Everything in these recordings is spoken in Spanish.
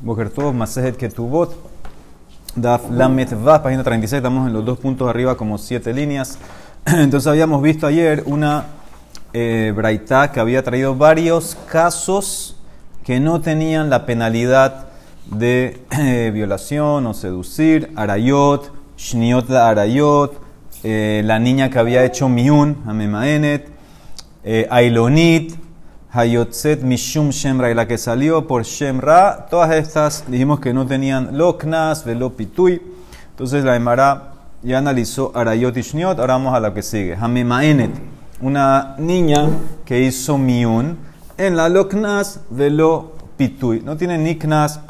Bokertov, Masejet Ketubot, Daf Lamet página 36, estamos en los dos puntos arriba como siete líneas. Entonces habíamos visto ayer una eh, braita que había traído varios casos que no tenían la penalidad de eh, violación o seducir, arayot, shniot la arayot, eh, la niña que había hecho miun, amemaenet, eh, ailonit, Hayotzet Mishum Shemra, y la que salió por Shemra, todas estas dijimos que no tenían Loknas, Velo Pitui. Entonces la Emara ya analizó Arayot y Shniot, ahora vamos a la que sigue. Hamemaenet, una niña que hizo Miun en la Loknas, Velo Pitui. No tiene ni Knas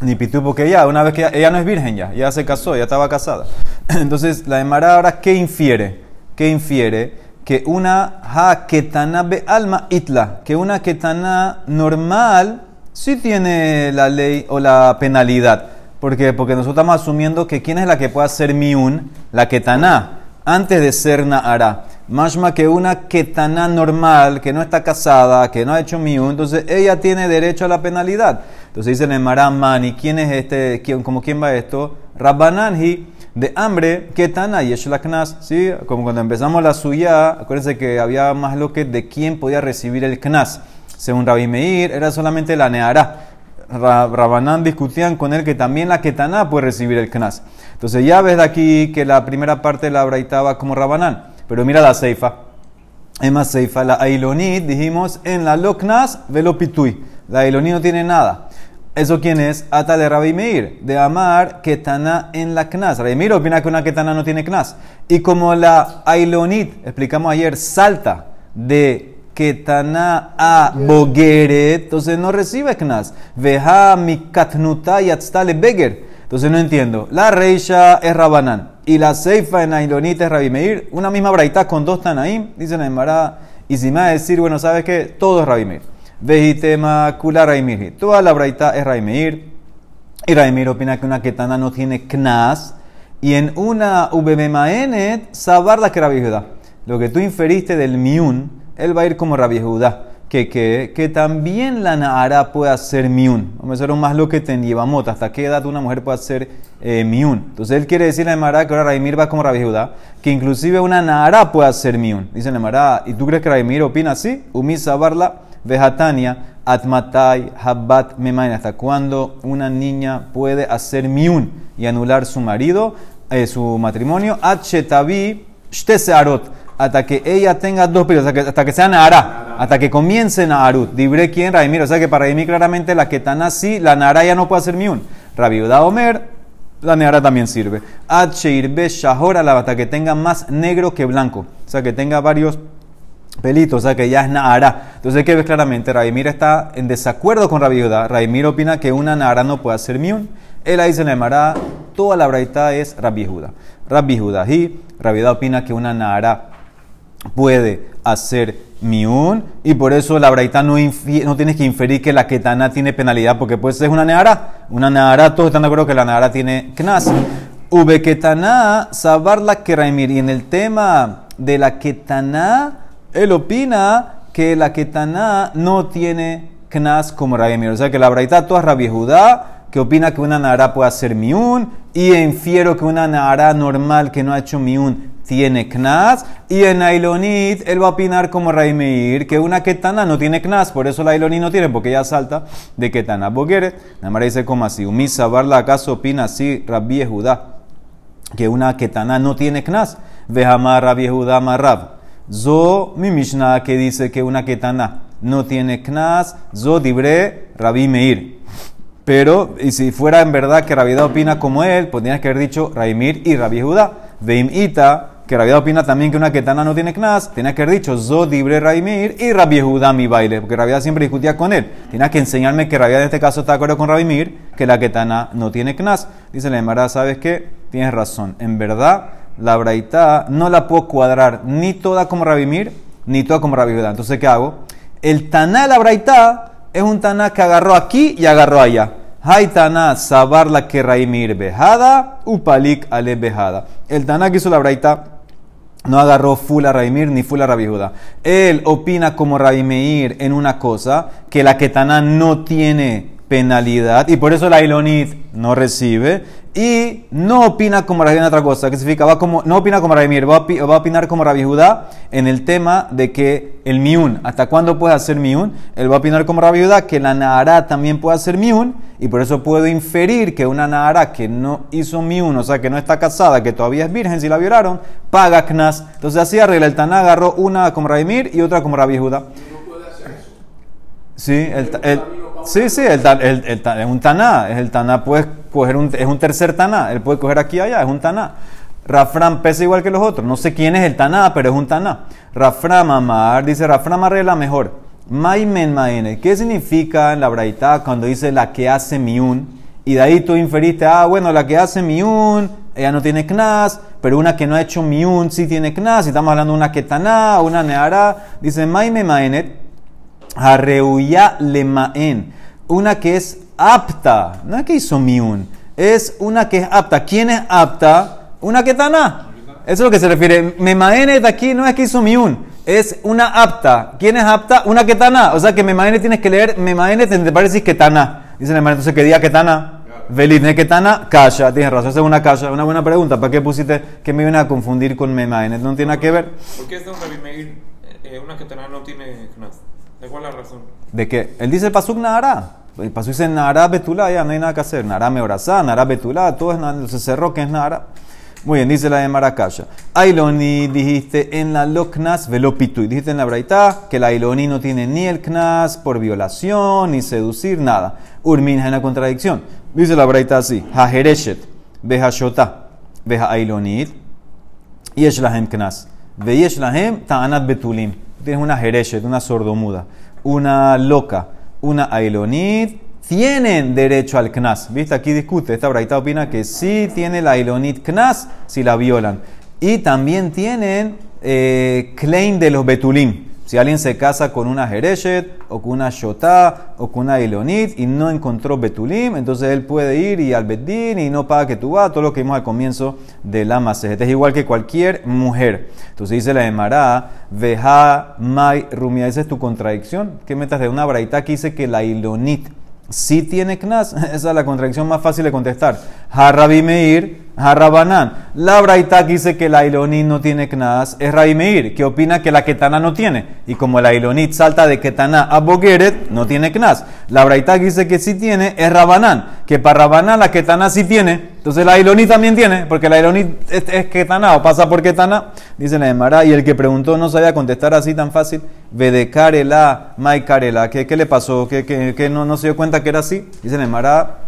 ni Pitui, porque ya, una vez que ella, no es virgen ya, ya se casó, ya estaba casada. Entonces la Emara ahora, ¿qué infiere? ¿Qué infiere? Que una ha ketana be alma itla, que una ketana normal sí tiene la ley o la penalidad. ¿Por qué? Porque nosotros estamos asumiendo que quién es la que puede hacer miun, la ketana, antes de ser naara. Mashma que una ketana normal, que no está casada, que no ha hecho miun, entonces ella tiene derecho a la penalidad. Entonces dice el Mani, ¿quién es este? ¿Quién, ¿Cómo quién va esto? Rabbananji de hambre, ¿qué tan hay? Es la knas, ¿sí? Como cuando empezamos la suya, acuérdense que había más lo que de quién podía recibir el knas. Según Rabbi Meir, era solamente la neara. Rabanán discutían con él que también la ketaná puede recibir el knas. Entonces ya ves de aquí que la primera parte la braitaba como Rabanán. Pero mira la ceifa. Es más ceifa. La ailonit, dijimos, en la loknas velopitui. La ailonit no tiene nada. ¿Eso quién es? Ata de Rabbi Meir, de Amar Ketana en la Knas. Rabbi Meir opina que una Ketana no tiene Knas. Y como la Ailonit, explicamos ayer, salta de Ketana a Bogeret, entonces no recibe Knas. Veja mi Katnuta yatztale Beger. Entonces no entiendo. La Reisha es Rabanán y la Seifa en Ailonit es Rabbi Meir. Una misma braita con dos Tanaim, dicen en Mará. Y si me va a decir, bueno, ¿sabes qué? Todo es Rabbi Meir. Vejitema kula Raimir. Toda la braita es Raimir. Y Raimir opina que una ketana no tiene knas. Y en una ubememaenet, sabar la que Rabbi Lo que tú inferiste del miun, él va a ir como Rabbi Judá. Que, que, que, también la Nahara puede hacer miun. Vamos a un más lo que te lleva mota. ¿Hasta qué edad una mujer puede hacer eh, miun? Entonces él quiere decir a Emara que ahora Raimir va como Rabbi Judá, que inclusive una Nahara puede hacer miun. Dice Emara, ¿y tú crees que Raimir opina así? Umi sabarla Vejatania, Atmatai, Habbat, Memain. ¿Hasta cuándo una niña puede hacer miun y anular su marido, eh, su matrimonio? Achetavi, Shtesearot. Hasta que ella tenga dos periodos, hasta que, hasta que sea Nahara, hasta que comience Naharut. Dibré quién, Raimir. O sea que para Raimir claramente la está sí, la Nahara ya no puede hacer miun. Rabiuda Omer, la Nahara también sirve. Acheirbe Shahora, hasta que tenga más negro que blanco. O sea que tenga varios pelito, o sea que ya es Nahara. Entonces, ¿qué ves claramente? Raimir está en desacuerdo con Rabbi Judá. Raimir opina que una Nahara no puede hacer miun. Él ahí se le llamará, toda la braita es Rabbi Judá. Rabbi Judá y Rabbi Judá opina que una Nahara puede hacer miun y por eso la braita no, no tienes que inferir que la ketana tiene penalidad porque pues es una Nahara. Una Nahara, todos están de acuerdo que la Nahara tiene knas. Ube ketana, sabar la que Raimir. Y en el tema de la ketana, él opina que la ketaná no tiene knas como Rabbi O sea que la braita toda Rabbi Judá, que opina que una nara puede hacer miun, y infiero que una nara normal que no ha hecho miun tiene knas, y en Ailonit él va a opinar como Rabbi Meir, que una ketana no tiene knas, por eso la Ailonit no tiene, porque ella salta de ketana. Bogueret, la dice como así, Umisa Barla acaso opina así Rabbi Judá, que una ketana no tiene knas, Vejamar Rabbi Judá Marrab. Zo, mi Mishnah que dice que una ketana no tiene knas, zo dibre Rabbi Meir. Pero, y si fuera en verdad que Rabbi opina como él, pues tienes que haber dicho Raimir y Rabbi Judá. Veim ita, que Rabbi opina también que una ketana no tiene knas, tienes que haber dicho Zo dibre Raimir y Rabbi Judá mi baile, porque Rabbi siempre discutía con él. Tienes que enseñarme que Rabbi en este caso está de acuerdo con Rabbi Mir, que la ketana no tiene knas. Dice la Emara, ¿sabes qué? Tienes razón. En verdad, la braita no la puedo cuadrar ni toda como Rabimir, ni toda como Rabbi Entonces, ¿qué hago? El taná de la braita es un taná que agarró aquí y agarró allá. Hay taná sabar la que Raimir bejada, upalik ale bejada. El taná que hizo la braita no agarró full a Raimir ni full a Rabbi Él opina como Rabi en una cosa que la ketana no tiene penalidad y por eso la Ilonit no recibe y no opina como Rabbi en otra cosa, que significa, va como, no opina como Rabbi va, va a opinar como Rabbi Judá en el tema de que el miun, ¿hasta cuándo puede hacer miun? Él va a opinar como Rabbi Judá que la Nahara también puede hacer miun y por eso puedo inferir que una Nahara que no hizo miun, o sea que no está casada, que todavía es virgen, si la violaron, paga knas. Entonces así arregla el Taná, agarró una como Rabbi Mir y otra como Rabbi Judá. Sí, el, el, sí, sí, el, el, es un taná. Es el taná, puede coger un, es un tercer taná. Él puede coger aquí y allá, es un taná. Rafram pesa igual que los otros. No sé quién es el taná, pero es un taná. Rafram amar, dice Rafram arregla mejor. Maimen maene. ¿Qué significa en la braita cuando dice la que hace miun? Y de ahí tú inferiste, ah, bueno, la que hace miun, ella no tiene knas, pero una que no ha hecho miun sí tiene knas. Y estamos hablando de una ketaná, una neara. Dice Maime maenet Arreuya lemaen. Una que es apta. No es que hizo miun. Es una que es apta. ¿Quién es apta? Una que taná. Eso es lo que se refiere. Memaene de aquí no es que hizo miun. Es una apta. ¿Quién es apta? Una que taná. O sea que memaene tienes que leer. Memaene te parece que taná. Dice hermano, entonces que diga que taná. Velit que tana, kasha. Tienes razón, esa es una kasha. Una buena pregunta. ¿Para qué pusiste que me viene a confundir con memaene? No tiene nada que ver. ¿Por qué es un Meir? Eh, una que taná no tiene knas? ¿De cuál la razón? De que él dice el pasuk Nahara. El pasuk dice Nahara Betulá, ya no hay nada que hacer. Nahara Meorazá, Nahara Betulá, todo es se cerró que es Nahara. Muy bien, dice la de Maracaya. Ailoni dijiste en la Loknas velopitu. Dijiste en la Braita que la Ailoni no tiene ni el Knas por violación, ni seducir, nada. Urminja en la contradicción. Dice la Braita así: Hajereshet, Beja Shota, Beja Ailonit, Yesh Lahem Knas. Veyesh Lahem Ta'anat Betulim tienes una Jereshet, una sordomuda, una loca, una Ailonit, tienen derecho al Knas. ¿Viste? Aquí discute. Esta braita opina que sí tiene la Ailonit Knas si la violan. Y también tienen eh, claim de los Betulim. Si alguien se casa con una Jereshet, o con una Shotá, o con una Elonit, y no encontró Betulim, entonces él puede ir y al Bedín y no paga que tú vas, todo lo que vimos al comienzo de la. Es igual que cualquier mujer. Entonces dice la Emara, Veja Mai Rumia, esa es tu contradicción. ¿Qué metas de una braita que dice que la Ilonit sí tiene Knas? Esa es la contradicción más fácil de contestar. Harrabi Meir Harrabanán. La Braita dice que la Ilonit no tiene Knas, es Meir, que opina que la Ketana no tiene. Y como la Ilonit salta de Ketana a Bogeret, no tiene Knas. La Braita dice que sí tiene, es Rabanán, que para Rabanán la Ketana sí tiene. Entonces la Ilonit también tiene, porque la Ilonit es, Ketana o pasa por Ketana. Dice la Emara, y el que preguntó no sabía contestar así tan fácil. Vedekarela, Maikarela, ¿qué, ¿qué le pasó? ¿Qué, no se dio cuenta que era así? Dice la Emara,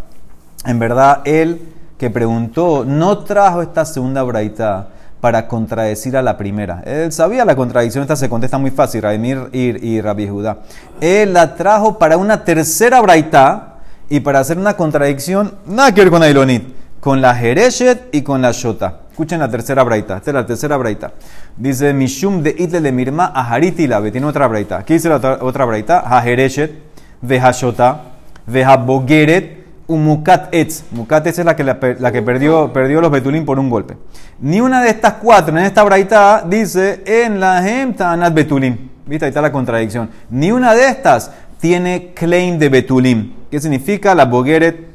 en verdad él que preguntó no trajo esta segunda braita para contradecir a la primera. Él sabía la contradicción, esta se contesta muy fácil, Raimir y, Rabbi Judá. Él la trajo para una tercera braita y para hacer una contradicción, nada que ver con Ailonit, con la Jereshet y con la Shota. Escuchen la tercera braita, esta es la tercera braita. Dice Mishum de Itle de Mirma Ahariti Labe, tiene otra braita. ¿Qué dice la otra, otra braita? Hajereshet, Vehashota, Vehabogeret, un mukat etz. Mukat etz es la que, la, que perdió, perdió los betulín por un golpe. Ni una de estas cuatro en esta braita dice en la hemta anat betulim. ¿Viste? Ahí está la contradicción. Ni una de estas tiene claim de betulim. ¿Qué significa? La bogueret,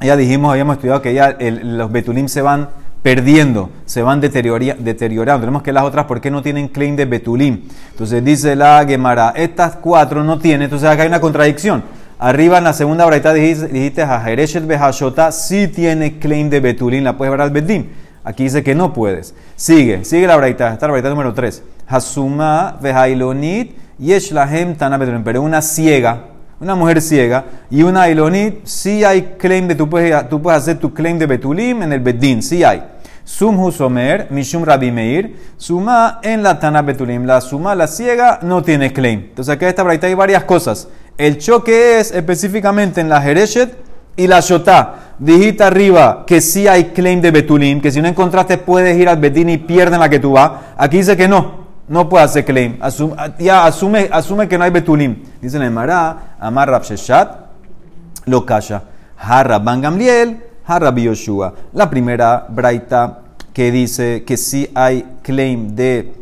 ya dijimos, habíamos estudiado que ya los betulim se van perdiendo, se van deteriorando. Tenemos que las otras, ¿por qué no tienen claim de betulim? Entonces dice la Gemara, estas cuatro no tienen, entonces acá hay una contradicción. Arriba en la segunda braita dijiste, dijiste Hajereshet Behashota sí tiene claim de Betulín, la puedes ver al Bedim. Aquí dice que no puedes. Sigue, sigue la braita, esta la braita número 3. Hasuma Behailonit Yesh Lahem Tana Betulín. Pero una ciega, una mujer ciega y una Ilonit, sí hay claim de, tú puedes, tú puedes hacer tu claim de Betulim en el Bedín, sí hay. Sum Husomer, Mishum Rabbi Meir, Suma en la Tana Betulim. La Suma, la ciega, no tiene claim. Entonces acá en esta braita hay varias cosas. El choque es específicamente en la Jereshet y la Shotá. Dijiste arriba que sí hay claim de Betulim, que si no encontraste puedes ir al Betín y pierden la que tú vas. Aquí dice que no, no puede hacer claim. ya asume, que no hay Betulim. Dice en Mará, Amar Rabsheshat, lo calla. Harra Ban Gamliel, Harra Yoshua. La primera braita que dice que sí hay claim de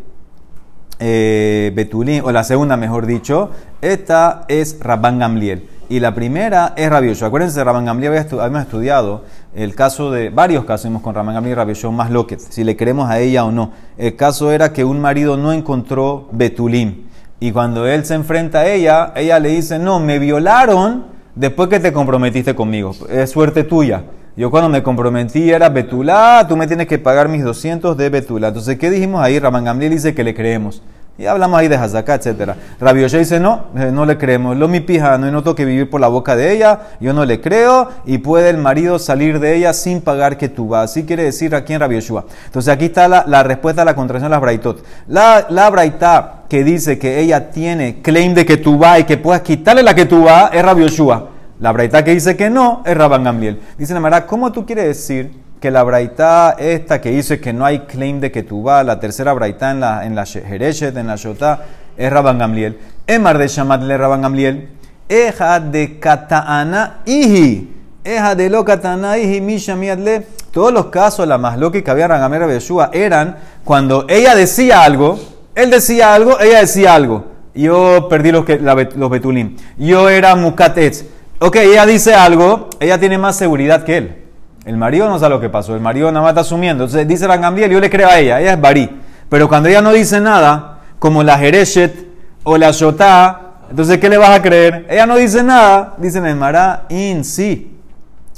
eh, Betulim, o la segunda mejor dicho, esta es Rabban Gamliel. Y la primera es rabioso. Acuérdense, Rabban Gamliel habíamos estudiado el caso de varios casos vimos con Rabban Gamliel y rabioso más loquet, si le queremos a ella o no. El caso era que un marido no encontró Betulim. Y cuando él se enfrenta a ella, ella le dice, no, me violaron después que te comprometiste conmigo. Es suerte tuya. Yo cuando me comprometí era Betulá, tú me tienes que pagar mis 200 de Betulá. Entonces, ¿qué dijimos ahí? Rabban Gamliel dice que le creemos. Y hablamos ahí de Hazaká, etc. Rabbi Yoshe dice, no, eh, no le creemos. Lo mi pija, no noto que vivir por la boca de ella, yo no le creo, y puede el marido salir de ella sin pagar que tú vas. Así quiere decir aquí en Rabbi Yoshua. Entonces aquí está la, respuesta a la contracción de las braitot. La, la braitá que dice que ella tiene claim de que tú vas y que puedas quitarle la que tú vas es Rabbi Yoshua. La braitá que dice que no es Rabban Gamliel. Dice la ¿cómo tú quieres decir que la braitá esta que dice que no hay claim de vas, la tercera braitá en la, en la Jereshet, en la Shotá, es Rabban Gamliel. Emar de Shamatle Rabban Gamliel. Eja de Kataana Ihi. Eja de lo Kataana Ihi Misha Miadle. Todos los casos, la más loca que había y Yeshua, eran cuando ella decía algo, él decía algo, ella decía algo. Yo perdí los, que, los betulim. Yo era Mukatetz. Ok, ella dice algo, ella tiene más seguridad que él. El marido no sabe lo que pasó, el marido nada más está asumiendo. Entonces dice la Gamliel, yo le creo a ella, ella es Barí. Pero cuando ella no dice nada, como la Jereshet o la Shotá, entonces ¿qué le vas a creer? Ella no dice nada, dice Nemara, in sí.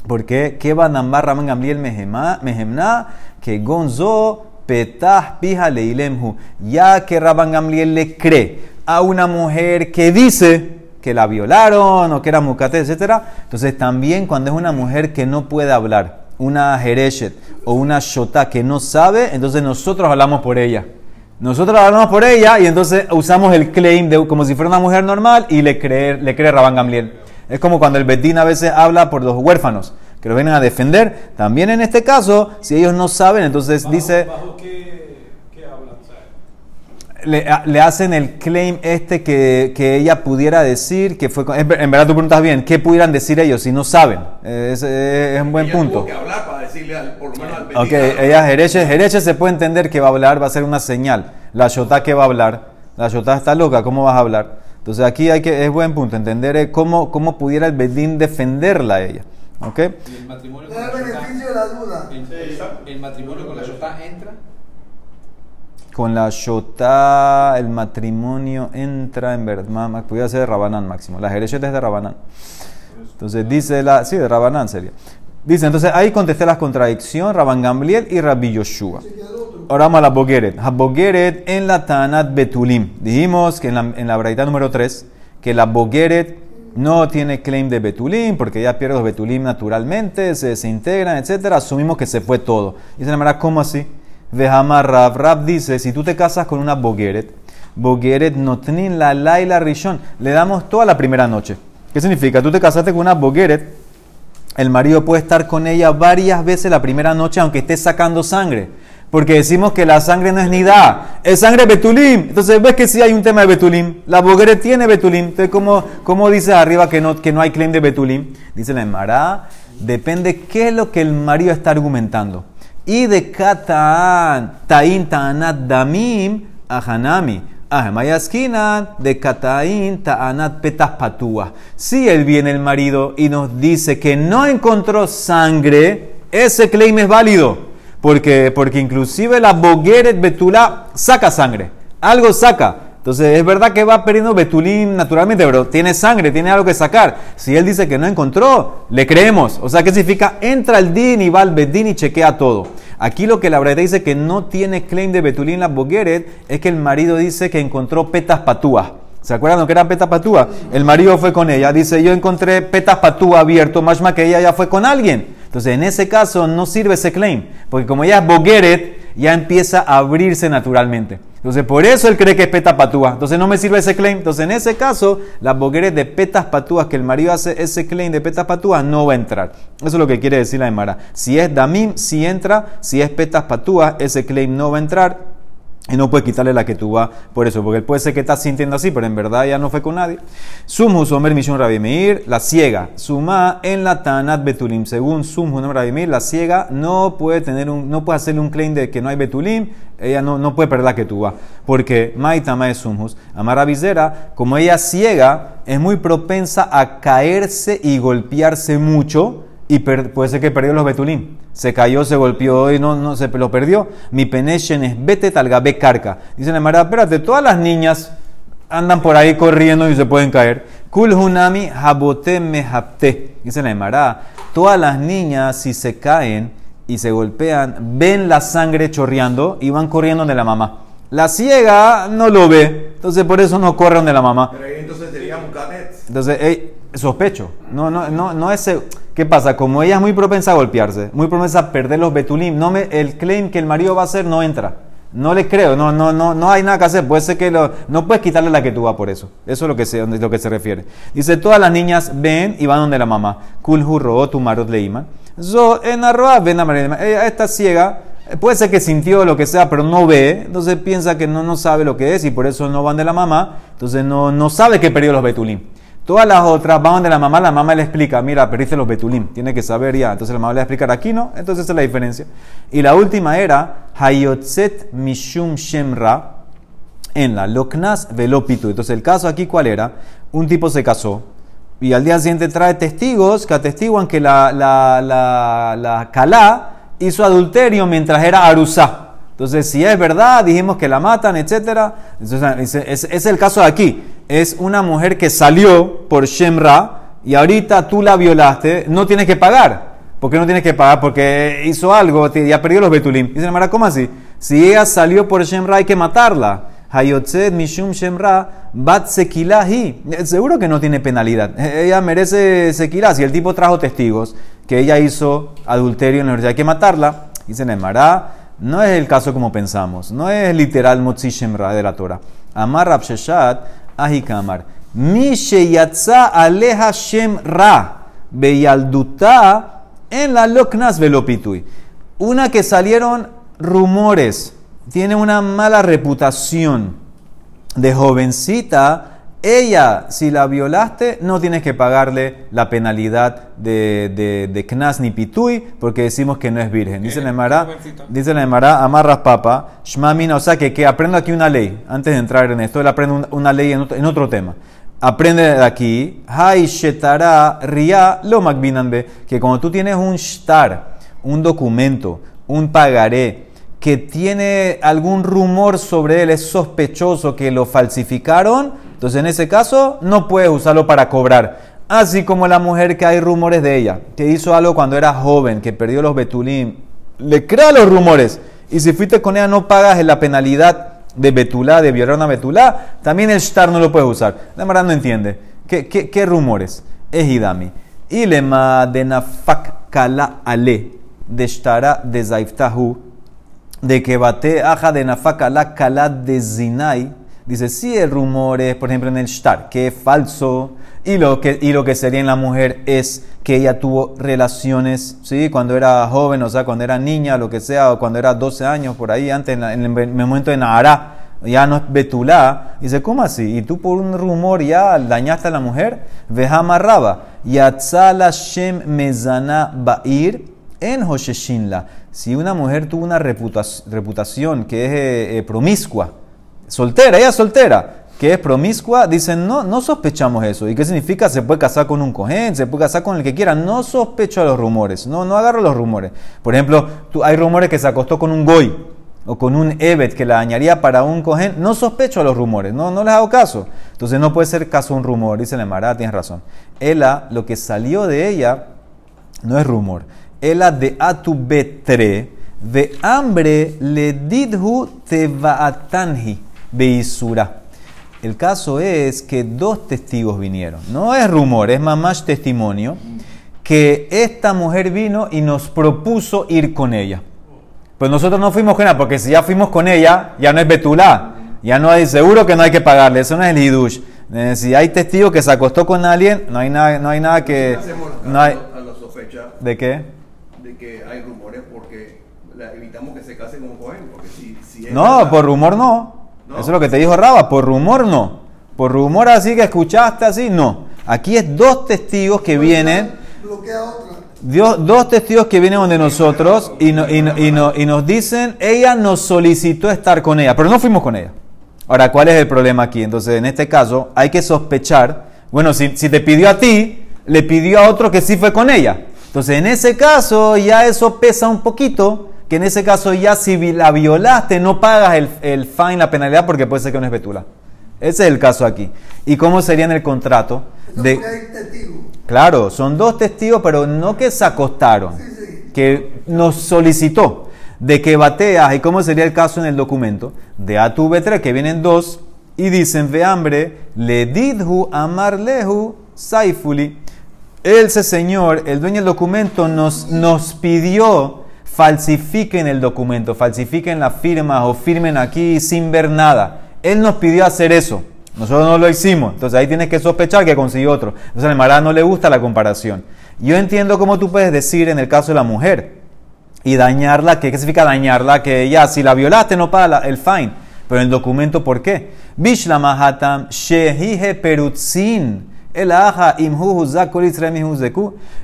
Porque ¿qué va nambar Raman Gamliel mehemna? Que gonzo petah pija leilemhu. Ya que Rabban Gamliel le cree a una mujer que dice que la violaron o que era mucate, etc. Entonces también cuando es una mujer que no puede hablar, una jereshet o una shotá que no sabe, entonces nosotros hablamos por ella. Nosotros hablamos por ella y entonces usamos el claim de, como si fuera una mujer normal y le cree, le cree Rabán Gamliel. Es como cuando el Bedín a veces habla por los huérfanos que los vienen a defender. También en este caso, si ellos no saben, entonces ¿Bajo, dice... ¿Bajo qué, qué hablan? O sea, le, hacen el claim este que, que ella pudiera decir, que fue... En verdad tú preguntas bien, ¿qué pudieran decir ellos si no saben? Es, es un buen Ella punto. Tuvo que hablar para decirle al, por lo menos al Ok, Bedín, ella Jereche, Jereche se puede entender que va a hablar, va a ser una señal. La Shotá que va a hablar, la Shotá está loca, ¿cómo vas a hablar? Entonces aquí hay que, es buen punto, entender eh, cómo, cómo pudiera el Bedín defenderla a ella. ¿Ok? y el matrimonio con la el Yotá- beneficio de la duda. el, el matrimonio con la Yotá entra. Con la Shotá, el matrimonio entra en verdad, pudiera ser de Rabanán máximo. La Jereche es de Rabanán. Entonces dice la, sí, de Rabanán sería. Dice, entonces ahí contesté las contradicciones, Rabban Gamliel y Rabbi Yoshua. Ahora vamos a la Bogeret. En la Tanat Betulim. Dijimos que en la, en la braita número 3, que la Bogeret no tiene claim de Betulim, porque ya pierde los Betulim naturalmente, se desintegran, etc. Asumimos que se fue todo. Y se llamará, ¿cómo así? Vejamar Rab. Rab dice, si tú te casas con una Bogeret, Bogeret no tienen la Laila Rishon, le damos toda la primera noche. ¿Qué significa? Tú te casaste con una Bogeret, el marido puede estar con ella varias veces la primera noche, aunque esté sacando sangre. Porque decimos que la sangre no es nidá, es sangre betulim. Entonces ves que sí hay un tema de betulim. La bogere tiene betulim. Entonces, ¿cómo, cómo dice arriba que no, que no hay claim de betulim? Dice la Emara, depende qué es lo que el marido está argumentando. Y de kataan, tain ta'anat damim, ahanami. Ahemayaskinan de Kataín Ta'anat Petas Patúa. Si él viene el marido y nos dice que no encontró sangre, ese claim es válido. Porque, porque inclusive la Bogueret Betulá saca sangre. Algo saca. Entonces es verdad que va perdiendo Betulín naturalmente, pero tiene sangre, tiene algo que sacar. Si él dice que no encontró, le creemos. O sea, ¿qué significa? Entra el din y va al y chequea todo. Aquí lo que la verdad dice que no tiene claim de Betulín la Bogueret es que el marido dice que encontró petas patúas. ¿Se acuerdan lo que eran petas patúas? El marido fue con ella. Dice, yo encontré petas patúas abierto, más más que ella ya fue con alguien. Entonces, en ese caso no sirve ese claim. Porque como ella es Bogueret, ya empieza a abrirse naturalmente. Entonces, por eso él cree que es petas patúas. Entonces, no me sirve ese claim. Entonces, en ese caso, la Bogueret de petas patúas, que el marido hace ese claim de petas patúas, no va a entrar. Eso es lo que quiere decir la Emara. Si es Damim, si entra. Si es petas patúas, ese claim no va a entrar. Y no puede quitarle la que tú vas por eso, porque él puede ser que está sintiendo así, pero en verdad ya no fue con nadie. Sumhu Somer Mishun Rabbi Meir, la ciega. Suma en la Tanat Betulim. Según Sumhu Somer Rabbi Meir, la ciega no puede tener un, no puede hacerle un claim de que no hay Betulim. Ella no, no puede perder la que tú vas. Porque Maitama es Sumhus. Amara Visera, como ella ciega, es muy propensa a caerse y golpearse mucho y per- puede ser que perdió los betulim. Se cayó, se golpeó y no, no se lo perdió. Mi peneshen es vete talgabe carca. Dice la Mara, espérate, todas las niñas andan por ahí corriendo y se pueden caer. Kul hunami habote mehapte. Dice la Mara, todas las niñas si se caen y se golpean, ven la sangre chorreando y van corriendo de la mamá. La ciega no lo ve, entonces por eso no corren de la mamá. Pero ahí entonces sería. Entonces, ey, sospecho. No, no, no, no es. se- ¿Qué pasa? Como ella es muy propensa a golpearse, muy propensa a perder los betulim, no me, el claim que el marido va a hacer no entra. No le creo, no, no, no, no hay nada que hacer. Puede ser que lo, no puedes quitarle la que tú vas por eso. Eso es lo que se, lo que se refiere. Dice, todas las niñas ven y van donde la mamá. Kulhurro, tu marot leima. Zo en arroa ven. Ella está ciega. eh, Puede ser que sintió lo que sea, pero no ve. Entonces piensa que no, no sabe lo que es y por eso no van de la mamá. Entonces no, no sabe que perdió los betulim. Todas las otras van de la mamá, la mamá le explica, mira, perdiste los betulim, tiene que saber ya. Entonces la mamá le va a explicar, aquí no, entonces esa es la diferencia. Y la última era, Hayotzet Mishum Shemra, en la Loknas Velopitu. Entonces el caso aquí, ¿cuál era? Un tipo se casó y al día siguiente trae testigos que atestiguan que la, la, la, la Kalá hizo adulterio mientras era Arusá. Entonces, si es verdad, dijimos que la matan, etc. Entonces, es, el caso aquí. Es una mujer que salió por Shemra y ahorita tú la violaste, no tienes que pagar. ¿Por qué no tienes que pagar? Porque hizo algo, ya perdió los betulim. Dice Mara, ¿cómo así? Si ella salió por Shemra, hay que matarla. Hayotzet Mishum Shemra Bat Sekilahi. Seguro que no tiene penalidad. Ella merece Sekilá. Si el tipo trajo testigos que ella hizo adulterio en la universidad, hay que matarla. Dice Nemara, no es el caso como pensamos. No es literal Motzi Shemra de la Torah. Amar Rabsheshat Ahikamar. Mi sheyatza aleja Shemra beyalduta en la Loknas velopitui. Una que salieron rumores, tiene una mala reputación de jovencita. Ella, si la violaste, no tienes que pagarle la penalidad de, de, de knas ni pitui, porque decimos que no es virgen. Dice la Emara, jovencita? dice la Emara, amarras papa, shmamina, o sea que, que aprendo aquí una ley, antes de entrar en esto, él aprende un- una ley en otro, en otro tema. Aprende de aquí, hay shetara ria lo que cuando tú tienes un shtar, un documento, un pagaré, que tiene algún rumor sobre él, es sospechoso que lo falsificaron, entonces en ese caso no puedes usarlo para cobrar. Así como la mujer que hay rumores de ella, que hizo algo cuando era joven, que perdió los betulim, le crea los rumores. Y si fuiste con ella no pagas la penalidad de betulá, de violar una betulá, también el shtar no lo puedes usar. La verdad no entiende. ¿Qué, qué, rumores? Es hidami. Ilema de nafak kala ale, de shtara de zaiftahu, de que bate aja de nafaka la kala de zinai. Dice, si el rumor es, por ejemplo, en el shtar, que es falso, y lo que, y lo que sería en la mujer es que ella tuvo relaciones, ¿sí? Cuando era joven, o sea, cuando era niña, lo que sea, o cuando era 12 años, por ahí, antes, en, el, en el momento de Nahara, ya no es betulá. Dice, ¿cómo así? Y tú por un rumor ya dañaste a la mujer. Vejama raba. Yatzala shem mezana ba'ir en Hosheshinla. Si una mujer tuvo una reputa- reputación que es eh, eh, promiscua, soltera, ella soltera, que es promiscua, dicen, no, no sospechamos eso. ¿Y qué significa? Se puede casar con un cojén, se puede casar con el que quiera. No sospecho los rumores, no, no agarro los rumores. Por ejemplo, hay rumores que se acostó con un goy o con un evet que la dañaría para un cojén. No sospecho los rumores, no, no les hago caso. Entonces no puede ser caso un rumor, dice la Mara, tienes razón. Ella, lo que salió de ella, no es rumor. Ela de atu betre, de hambre le didhu tevaatanhi beisura. El caso es que dos testigos vinieron. No es rumor, es mamás testimonio. Que esta mujer vino y nos propuso ir con ella. Pues nosotros no fuimos con ella, porque si ya fuimos con ella, ya no es betulá. Ya no hay, seguro que no hay que pagarle. Eso no es el hidush. Eh, Si hay testigo que se acostó con alguien, no hay nada, no hay nada que. No hay, ¿De qué? De que hay rumores porque la evitamos que se case con Cohen, porque si, No, por rumor no. No. Eso es lo que te dijo Raba, por rumor no. Por rumor así que escuchaste así, no. Aquí es dos testigos que vienen. Dios- dos testigos que vienen donde nosotros y, no- y no- y no- y nos dicen, ella nos solicitó estar con ella, pero no fuimos con ella. Ahora, ¿cuál es el problema aquí? Entonces, en este caso, hay que sospechar, bueno, si, si te pidió a ti, le pidió a otro que sí fue con ella. Entonces, en ese caso, ya eso pesa un poquito, que en ese caso ya si la violaste, no pagas el, el fine, la penalidad, porque puede ser que no es betula. Ese es el caso aquí. ¿Y cómo sería en el contrato? De. Claro, son dos testigos, pero no que se acostaron, Sí, sí. que nos solicitó de que bateas, y cómo sería el caso en el documento, de A tu B3, que vienen dos, y dicen, ve hambre, le didhu amar lehu saifuli. Ese señor, el dueño del documento, nos, nos pidió falsifiquen el documento, falsifiquen las firmas o firmen aquí sin ver nada. Él nos pidió hacer eso. Nosotros no lo hicimos. Entonces ahí tienes que sospechar que consiguió otro. Entonces al Mará no le gusta la comparación. Yo entiendo cómo tú puedes decir en el caso de la mujer y dañarla, ¿qué significa dañarla? Que ya, si la violaste no paga el fine. Pero el documento, ¿por qué? Bishla mahatam shehihe perutzin. El aja imhu.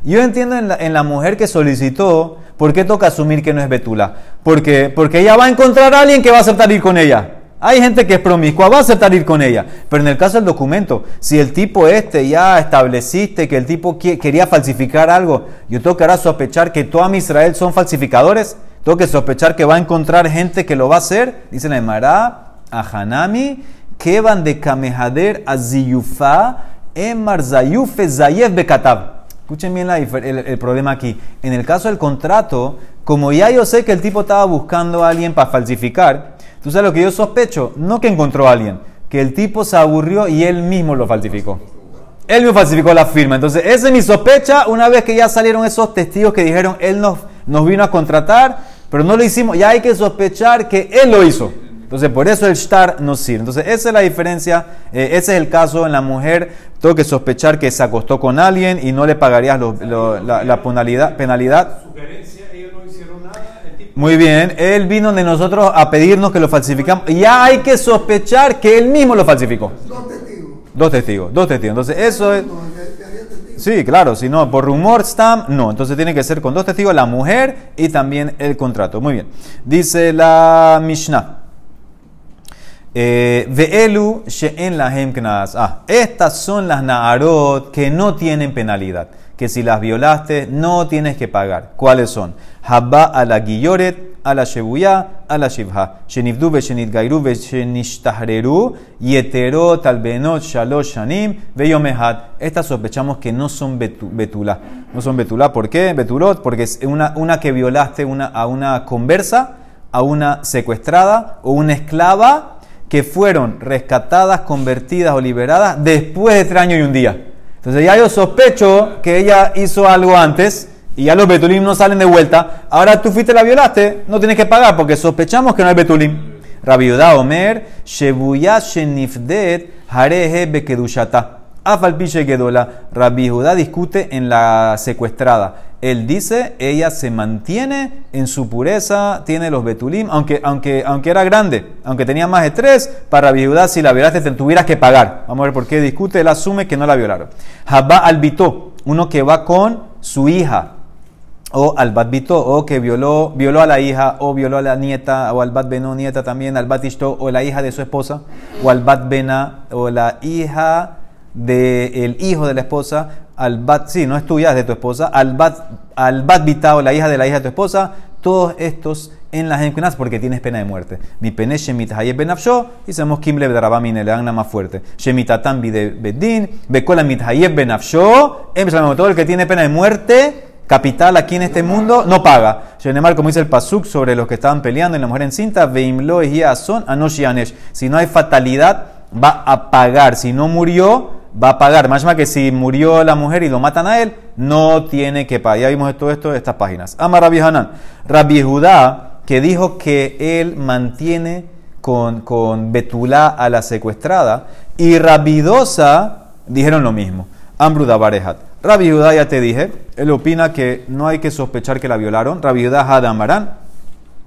Yo entiendo en la, en la mujer que solicitó, ¿por qué toca asumir que no es betula? Porque, porque ella va a encontrar a alguien que va a aceptar ir con ella. Hay gente que es promiscua, va a aceptar ir con ella. Pero en el caso del documento, si el tipo este ya estableciste que el tipo quería falsificar algo, yo tengo que ahora sospechar que toda mi Israel son falsificadores. Tengo que sospechar que va a encontrar gente que lo va a hacer. Dice la Emara, a Hanami, que van de Kamehader a Ziyufa, Emar Zayufe Zayev Bekatab. Escuchen bien la el, el problema aquí. En el caso del contrato, como ya yo sé que el tipo estaba buscando a alguien para falsificar, ¿tú sabes lo que yo sospecho? No que encontró a alguien, que el tipo se aburrió y él mismo lo falsificó. Él mismo falsificó la firma. Entonces, esa es mi sospecha una vez que ya salieron esos testigos que dijeron, él nos, nos vino a contratar, pero no lo hicimos. Ya hay que sospechar que él lo hizo. Entonces, por eso el shtar no sirve. Entonces, esa es la diferencia. eh, ese es el caso en la mujer. Tengo que sospechar que se acostó con alguien y no le pagarías lo- lo- la, la penalidad, penalidad. Sugerencia, ellos no hicieron nada. El tipo Muy bien, él vino de nosotros a pedirnos que lo falsificamos. Ya hay que sospechar que él mismo lo falsificó. Dos testigos. Dos testigos, dos testigos. Entonces, eso es... Sí, claro, si no, por rumor, stam, no. Entonces tiene que ser con dos testigos, la mujer y también el contrato. Muy bien. Dice la Mishnah. Eh, Ve'elu she'en lahem knas. Ah, estas son las na'arot que no tienen penalidad. Que si las violaste, no tienes que pagar. ¿Cuáles son? Habba a la guilloret, a la shebuyá, a la shivha. Shenivdu veshenit gairu veshenishtahreru, yeterot albenot shalosh shanim, veyomehat. Estas sospechamos que no son betu- betulá. No son betulá. ¿Por qué? Betulot, porque es una, una que violaste una, a una conversa, a una secuestrada o una esclava que fueron rescatadas, convertidas o liberadas después de tres años y un día. Entonces ya yo sospecho que ella hizo algo antes y ya los betulim no salen de vuelta. Ahora tú fuiste la violaste, no tienes que pagar porque sospechamos que no es betulim. Rabiudá Omer, Shebuya Shenifdet, Harehe Bekedushata. Afalpiche Gedola. Rabbi Judá discute en la secuestrada. Él dice, ella se mantiene en su pureza, tiene los betulim, aunque, aunque, aunque era grande, aunque tenía más de tres, para Judá si la violaste te tuvieras que pagar. Vamos a ver por qué discute, él asume que no la violaron. Habba albitó, uno que va con su hija, o al o que violó, violó a la hija, o violó a la nieta, o al nieta también, al o la hija de su esposa, o al o la hija del hijo de la esposa, al bat, sí, no es tuya, es de tu esposa, al bat, al bat bita, o la hija de la hija de tu esposa, todos estos en las encunas porque tienes pena de muerte. Mi pene shemit hayeb benafsho, y sabemos kimle bedarabamine, le dan la más fuerte. Shemitatam bide bedin, bekola mit hayeb benafsho, em todo el que tiene pena de muerte, capital aquí en este mundo, no paga. Shenemar, como dice el Pasuk sobre los que estaban peleando en la mujer encinta, veimlo son. Si no hay fatalidad, va a pagar. Si no murió, va a pagar. Más que si murió la mujer y lo matan a él, no tiene que pagar. Ya vimos todo esto en estas páginas. Ama Rabbi Hanan. Rabbi Judá, que dijo que él mantiene con, con Betulá a la secuestrada, y Rabidosa dijeron lo mismo. Ambruda Barehat. Rabbi Judá, ya te dije, él opina que no hay que sospechar que la violaron. Rabbi Judá Hadamarán.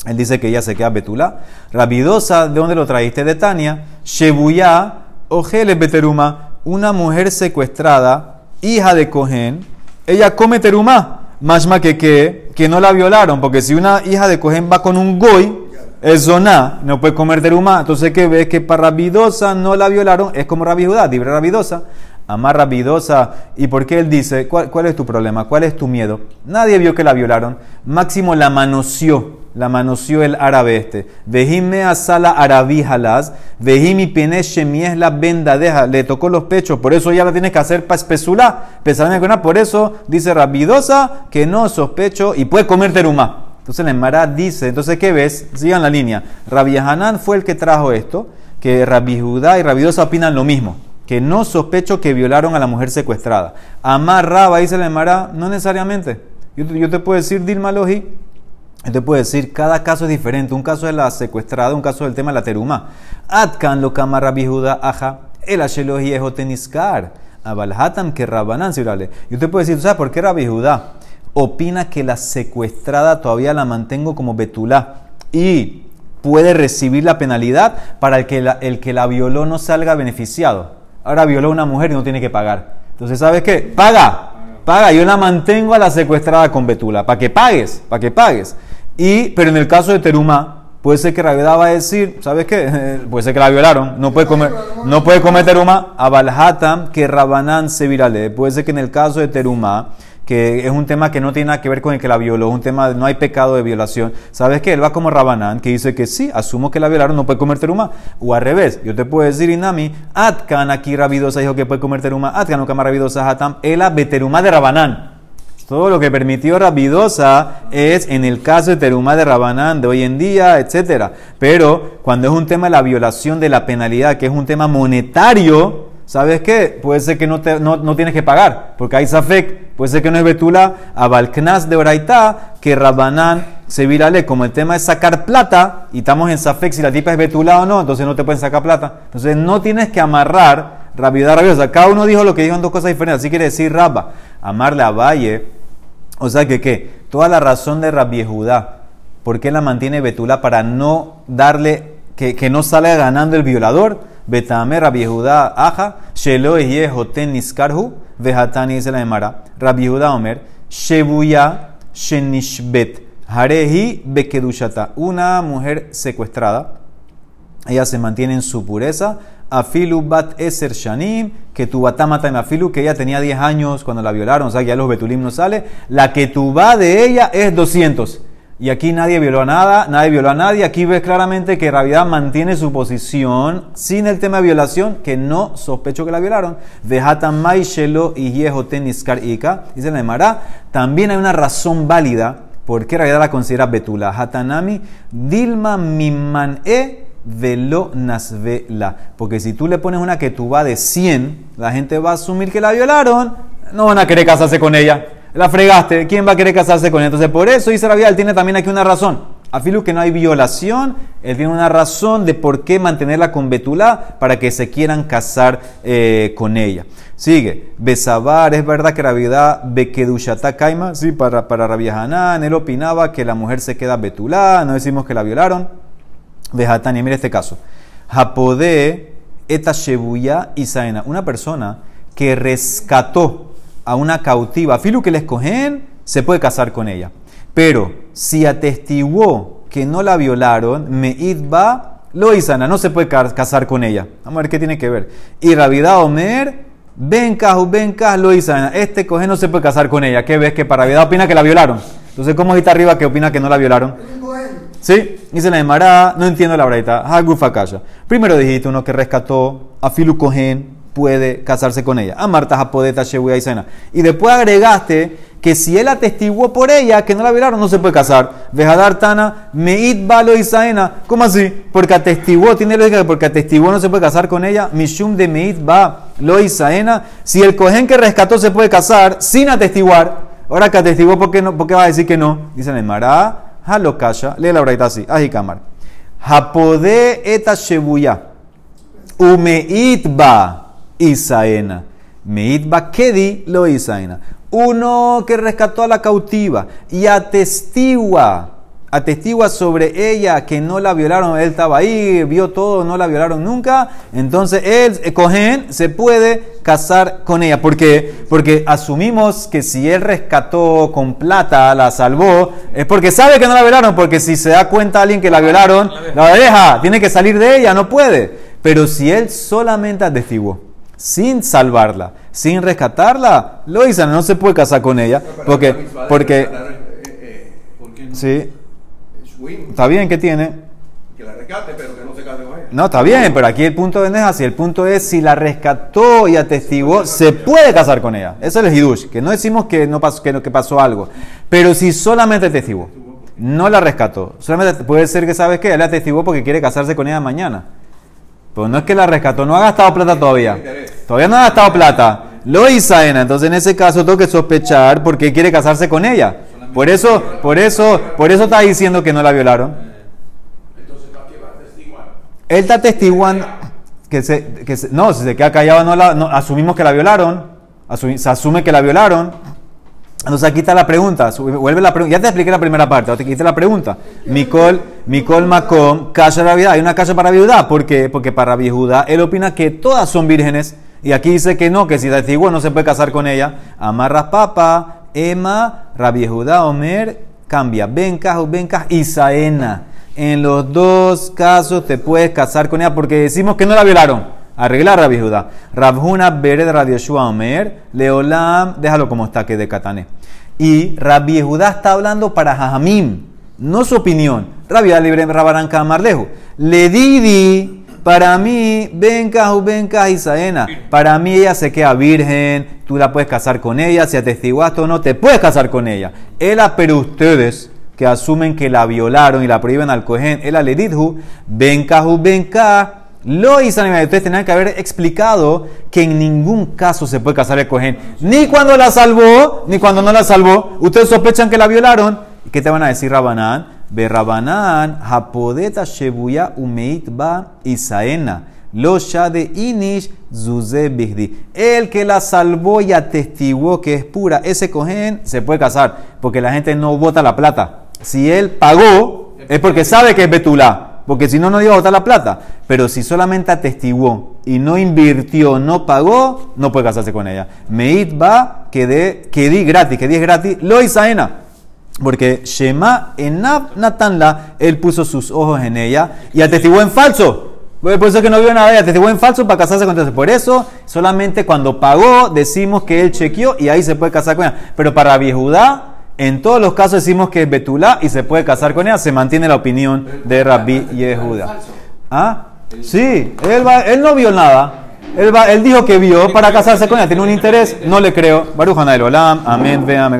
Él dice que ella se queda betula. Rabidosa, ¿de dónde lo trajiste? De Tania. Shebuya, ojele beteruma. Una mujer secuestrada, hija de Cohen, ella come teruma. Mashma que, que, que no la violaron, porque si una hija de Cohen va con un goy, es zona, no puede comer teruma. Entonces, que ves que para Rabidosa no la violaron? Es como Rabi Judá, libre Rabidosa. Amar Rabidosa. ¿Y por qué él dice? ¿cuál, ¿Cuál es tu problema? ¿Cuál es tu miedo? Nadie vio que la violaron. Máximo la manoseó. La manoseó el árabe este. Vejime a sala arabí jalaz. Vejimi shemies la vendadeja. Le tocó los pechos. Por eso ya la tienes que hacer para espesula. Por eso dice Rabidosa que no sospecho y puede comer teruma. Entonces la Emara dice, entonces ¿qué ves? Sigan la línea. Rabbi Hanan fue el que trajo esto, que Rabbi Judá y Rabidosa opinan lo mismo, que no sospecho que violaron a la mujer secuestrada. Amar Raba, dice la Emara, no necesariamente. Yo, te- puedo decir, Dilma Logi, te puedo decir, cada caso es diferente. Un caso es la secuestrada, un caso es el tema de la teruma. Atkan lo kama Rabbi Judá aja, el ashelohi es oteniskar. Abalhatam que Rabanán, si orale. Yo te puedo decir, ¿tú sabes por qué Rabbi Judá opina que la secuestrada todavía la mantengo como betulá y puede recibir la penalidad para el que la, el que la violó no salga beneficiado? Ahora violó a una mujer y no tiene que pagar. Entonces, ¿sabes qué? Paga, paga. Yo la mantengo a la secuestrada con betula, para que pagues, para que pagues. Y, pero en el caso de Teruma, puede ser que Rabiudá va a decir, ¿sabes qué? puede ser que la violaron, no puede comer, no puede comer Teruma. A que Rabanán se virale. Puede ser que en el caso de Teruma, que es un tema que no tiene nada que ver con el que la violó, un tema, no hay pecado de violación. ¿Sabes qué? Él va como Rabanán, que dice que sí, asumo que la violaron, no puede comer teruma. O al revés, yo te puedo decir, Inami, Atkan aquí Rabidosa dijo que puede comer teruma, Atkan no Rabidosa Hatam, ela beteruma de Rabanán. Todo lo que permitió Rabidosa es en el caso de Teruma de Rabanán de hoy en día, etcétera. Pero cuando es un tema de la violación de la penalidad, que es un tema monetario, ¿sabes qué? Puede ser que no, te- no, no tienes que pagar, porque hay Safek, puede ser que no es Betula, a Balknas de Oraitá, que Rabanán se virale, como el tema es sacar plata, y estamos en Safek si la tipa es Betula o no, entonces no te pueden sacar plata. Entonces no tienes que amarrar Rabiudá Rabiosa. Cada uno dijo lo que dijo en dos cosas diferentes, así quiere decir Rabba, amarle a Valle. O sea que, ¿qué? Toda la razón de Rabbi ¿por qué la mantiene Betula para no darle, que, que no salga ganando el violador? Betame Rabbi aja, shelo yehoten niskarhu, vehatani dice la Emara. Rabbi Omer, shebuya shenishbet, harehi bekedushata. Una mujer secuestrada, ella se mantiene en su pureza. Afilu bat eser shanim, que tu batamata en afilu, que ella tenía 10 años cuando la violaron, o sea que ya los betulim no sale. La que tu va de ella es 200. Y aquí nadie violó a nada, nadie violó a nadie. Aquí ves claramente que Rabiedad mantiene su posición sin el tema de violación, que no sospecho que la violaron. Vejatamai shelo y yehoten ika. Dice la Emara, también hay una razón válida por qué Rabiedad la considera betula. Hatanami dilma miman e velo nasvela. Porque si tú le pones una que tú va de 100, la gente va a asumir que la violaron, no van a querer casarse con ella. La fregaste, ¿quién va a querer casarse con ella? Entonces, por eso él tiene también aquí una razón. Afilu que no hay violación, él tiene una razón de por qué mantenerla con Betulá para que se quieran casar eh, con ella. Sigue, Besabar, es verdad que Rabiedad Bekedushata Kaima, sí, para, para Rabia Hanan, él opinaba que la mujer se queda Betulá, no decimos que la violaron. Vejatani, mira este caso. Japodé eta shebuya isaena. Una persona que rescató a una cautiva, filu que le escogen, se puede casar con ella. Pero si atestiguó que no la violaron, meidba lo isana, no se puede ca- casar con ella. Vamos a ver qué tiene que ver. Y Ravidá Omer, ven cajo, lo isana. Este coge no se puede casar con ella. ¿Qué ves? Que para Ravidá opina que la violaron. Entonces, ¿cómo está arriba que opina que no la violaron? Sí, dice la no entiendo la braita. Primero dijiste uno que rescató a Filu Cohen, puede casarse con ella. A Marta Japodeta Shebuya Isena. Y después agregaste que si él atestiguó por ella que no la violaron, no se puede casar. Vejadar Tana, Meit Balo Isaena. ¿Cómo así? Porque atestiguó, tiene lógica que porque atestiguó no se puede casar con ella. Mishum de Meit Ba Lo Isaena. Si el Cohen que rescató se puede casar sin atestiguar, ahora que atestiguó, ¿por qué, no, por qué va a decir que no? Dice la Emara. Halokasha, lee la braita así, ajikamar. Japode eta shebuya, umeitba isaena. Meitba kedi lo isaena. Uno que rescató a la cautiva y atestigua atestigua sobre ella que no la violaron, él estaba ahí, vio todo, no la violaron nunca, entonces él, eh, Cohen, se puede casar con ella. ¿Por qué? Porque asumimos que si él rescató con plata, la salvó, es porque sabe que no la violaron, porque si se da cuenta alguien que la violaron, la deja, tiene que salir de ella, no puede. Pero si él solamente atestiguó, sin salvarla, sin rescatarla, lo hizo, no se puede casar con ella, porque, porque, rescatar, eh, eh, ¿Por qué no? sí, Está bien que tiene, que la rescate, pero que no se case con ella. No, está bien, pero aquí el punto no es así. El punto es si la rescató y atestiguó, se puede casar con ella. Eso es el hidush, que no decimos que no pasó, que, pasó algo. Pero si solamente atestiguó, no la rescató, solamente puede ser que sabes que él la atestiguó porque quiere casarse con ella mañana. Pero no es que la rescató, no ha gastado plata todavía. Todavía no ha gastado plata. Lo Isaena, entonces en ese caso tengo que sospechar porque quiere casarse con ella. Por eso, por eso, por eso está diciendo que no la violaron. Entonces, ¿para qué va a testiguar? Él está testiguando que se, que se- no, si se queda callado, no la, no, asumimos que la violaron, se asume que la violaron. Entonces aquí está la pregunta, vuelve la pregunta, ya te expliqué la primera parte, ahora te quité la pregunta. Mikol, Mikol Macom, Kasha Rabiudá, hay una casa para viuda, ¿por qué? Porque para viuda él opina que todas son vírgenes, y aquí dice que no, que si testiguó no se puede casar con ella. Amarras papa, Emma, Rabbi Judá, Omer, cambia, Bencaj, Bencaj, Isaena. En los dos casos te puedes casar con ella porque decimos que no la violaron. Arreglar Rabbi Judá. Rabhuna Bered Radio Yoshua Omer, Leolam, déjalo como está, que de Katané. Y Rabbi Judá está hablando para Jajamim, no su opinión. Rabbi libre Rabarán Kamarlejo. Le didi, para mí, venca venca Isaena. Para mí ella se queda virgen, tú la puedes casar con ella, si atestiguaste o no, te puedes casar con ella. Ela, pero ustedes que asumen que la violaron y la prohíben al cohen, ela le didhu, venca venca. Lo Isaena, ustedes tenían que haber explicado que en ningún caso se puede casar el cohen, ni cuando la salvó, ni cuando no la salvó. Ustedes sospechan que la violaron. ¿Qué te van a decir, Rabanán? Berrabanán, Hapodeta Shebuya Umeit Ba Isaena, Lo de Inish Zuze Bigdi. El que la salvó y atestiguó que es pura, ese cohen se puede casar, porque la gente no vota la plata. Si él pagó, es porque sabe que es Betulá. Porque si no, no iba a botar la plata. Pero si solamente atestiguó y no invirtió, no pagó, no puede casarse con ella. Meit va, que di gratis, que di gratis, lo Isaena. Porque Shema Enab Natanla, él puso sus ojos en ella y atestiguó en falso. Por eso es que no vio nada, ella atestiguó en falso para casarse con ella. Por eso, solamente cuando pagó, decimos que él chequeó y ahí se puede casar con ella. Pero para Viejudá, en todos los casos decimos que es Betulá y se puede casar con ella. Se mantiene la opinión de Rabbi Yehuda. ¿Ah? Sí, él, va- él no vio nada. Él, va- él dijo que vio para casarse con ella. Tiene un interés, no le creo. Baruch Olam. Amén. Ve, amén.